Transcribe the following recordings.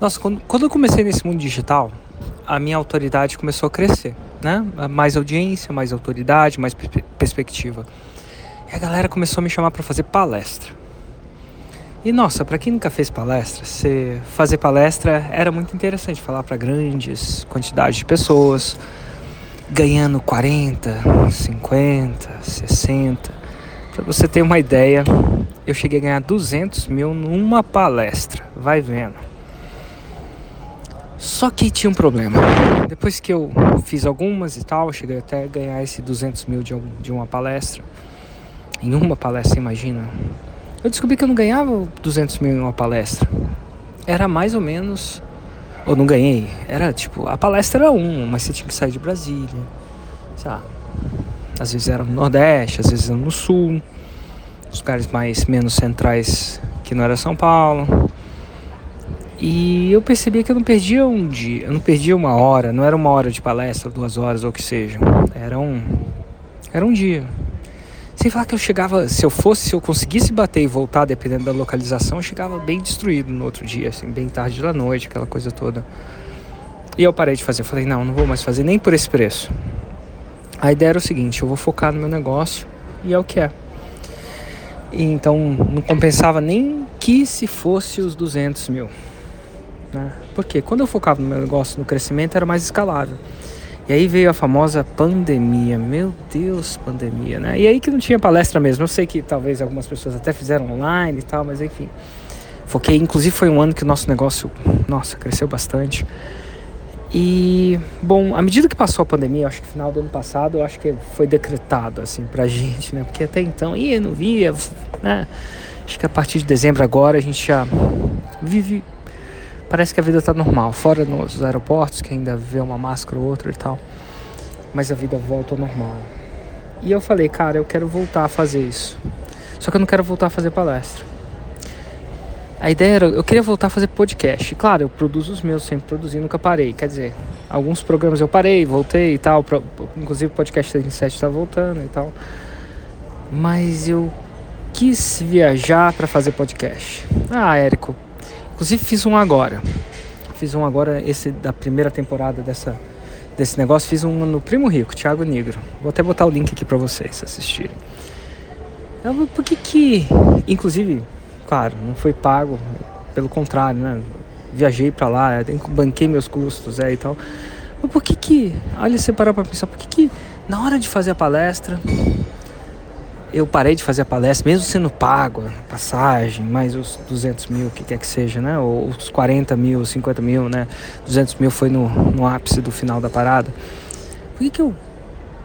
Nossa, quando, quando eu comecei nesse mundo digital, a minha autoridade começou a crescer, né? Mais audiência, mais autoridade, mais perspectiva. E a galera começou a me chamar para fazer palestra. E nossa, para quem nunca fez palestra, você fazer palestra era muito interessante, falar para grandes quantidades de pessoas, ganhando 40, 50, 60. Para você ter uma ideia, eu cheguei a ganhar 200 mil numa palestra, vai vendo. Só que tinha um problema. Depois que eu fiz algumas e tal, cheguei até a ganhar esse 200 mil de, de uma palestra. Em uma palestra, imagina. Eu descobri que eu não ganhava 200 mil em uma palestra. Era mais ou menos. Ou não ganhei. Era tipo, a palestra era um, mas você tinha que sair de Brasília. Sabe? Às vezes era no Nordeste, às vezes era no Sul. Os lugares mais menos centrais que não era São Paulo. E eu percebi que eu não perdia um dia, eu não perdia uma hora, não era uma hora de palestra, duas horas ou o que seja. Era um, era um dia. Sem falar que eu chegava, se eu fosse, se eu conseguisse bater e voltar, dependendo da localização, eu chegava bem destruído no outro dia, assim, bem tarde da noite, aquela coisa toda. E eu parei de fazer. Falei, não, não vou mais fazer nem por esse preço. A ideia era o seguinte: eu vou focar no meu negócio e é o que é. E então não compensava nem que se fosse os 200 mil. Né? Porque quando eu focava no meu negócio, no crescimento, era mais escalável. E aí veio a famosa pandemia. Meu Deus, pandemia, né? E aí que não tinha palestra mesmo. Eu sei que talvez algumas pessoas até fizeram online e tal, mas enfim. Foquei, inclusive foi um ano que o nosso negócio, nossa, cresceu bastante. E, bom, à medida que passou a pandemia, acho que final do ano passado, eu acho que foi decretado, assim, pra gente, né? Porque até então, ia, não via, né? Acho que a partir de dezembro agora a gente já vive parece que a vida está normal, fora nos aeroportos, que ainda vê uma máscara ou outra e tal. Mas a vida volta ao normal. E eu falei, cara, eu quero voltar a fazer isso. Só que eu não quero voltar a fazer palestra. A ideia era, eu queria voltar a fazer podcast. Claro, eu produzo os meus, sempre produzi, nunca parei. Quer dizer, alguns programas eu parei, voltei e tal. Inclusive o podcast 37 está voltando e tal. Mas eu quis viajar para fazer podcast. Ah, Érico, Inclusive fiz um agora. Fiz um agora, esse da primeira temporada dessa, desse negócio. Fiz um no Primo Rico, Thiago Negro. Vou até botar o link aqui para vocês assistirem. Eu, por que que... Inclusive, claro, não foi pago. Pelo contrário, né? Viajei para lá, banquei meus custos é, e tal. Mas por que que... Olha, você parar pra pensar, por que que na hora de fazer a palestra eu parei de fazer a palestra, mesmo sendo pago, passagem, mais os 200 mil, o que quer que seja, né? Ou os 40 mil, 50 mil, né? 200 mil foi no, no ápice do final da parada. Por que, que eu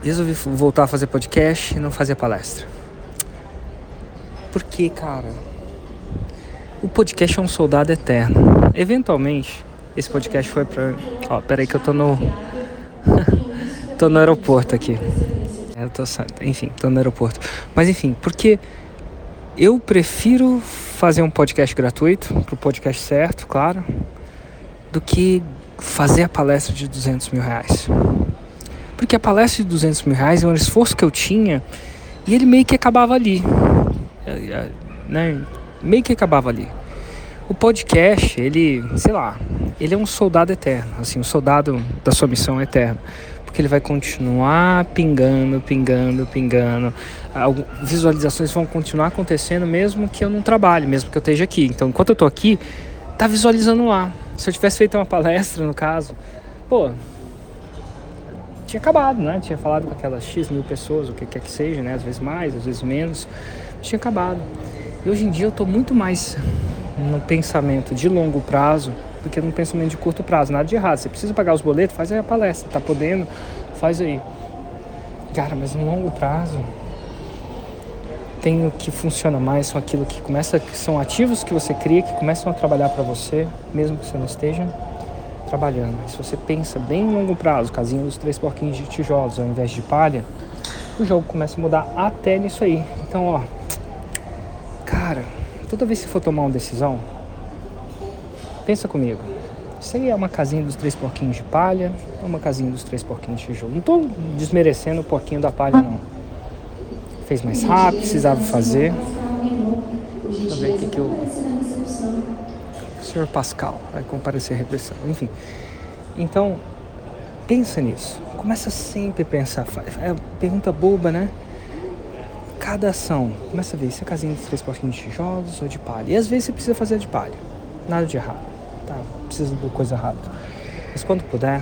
resolvi voltar a fazer podcast e não fazer palestra? Porque, cara, o podcast é um soldado eterno. Eventualmente, esse podcast foi pra. Ó, peraí que eu tô no. tô no aeroporto aqui. Eu tô, enfim, tô no aeroporto. Mas enfim, porque eu prefiro fazer um podcast gratuito, pro podcast certo, claro, do que fazer a palestra de 200 mil reais. Porque a palestra de 200 mil reais é um esforço que eu tinha e ele meio que acabava ali. É, é, né? Meio que acabava ali. O podcast, ele, sei lá, ele é um soldado eterno, assim, um soldado da sua missão eterna porque ele vai continuar pingando, pingando, pingando. Visualizações vão continuar acontecendo mesmo que eu não trabalhe, mesmo que eu esteja aqui. Então, enquanto eu estou aqui, tá visualizando lá. Se eu tivesse feito uma palestra, no caso, pô, tinha acabado, né? Tinha falado com aquelas X mil pessoas, o que quer que seja, né? Às vezes mais, às vezes menos. Tinha acabado. E hoje em dia eu estou muito mais no pensamento de longo prazo do que num pensamento de curto prazo. Nada de errado. Você precisa pagar os boletos, faz aí a palestra. Tá podendo, faz aí. Cara, mas no longo prazo tem o que funciona mais, são aquilo que começa, que são ativos que você cria, que começam a trabalhar para você, mesmo que você não esteja trabalhando. Se você pensa bem em longo prazo, casinha dos três porquinhos de tijolos ao invés de palha, o jogo começa a mudar até nisso aí. Então, ó, cara, toda vez que for tomar uma decisão, Pensa comigo. Isso aí é uma casinha dos três porquinhos de palha ou uma casinha dos três porquinhos de tijolo? Não estou desmerecendo o porquinho da palha, não. Fez mais rápido, precisava fazer. Deixa eu ver o que, eu. Sr. Pascal, vai comparecer a repressão, enfim. Então, pensa nisso. Começa sempre a pensar. É pergunta boba, né? Cada ação, começa a ver se a casinha de três porquinhos de tijolos ou de palha. E às vezes você precisa fazer de palha. Nada de errado. Tá? Precisa de coisa rápida. Mas quando puder,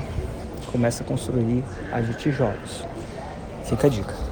começa a construir a de tijolos. Fica a dica.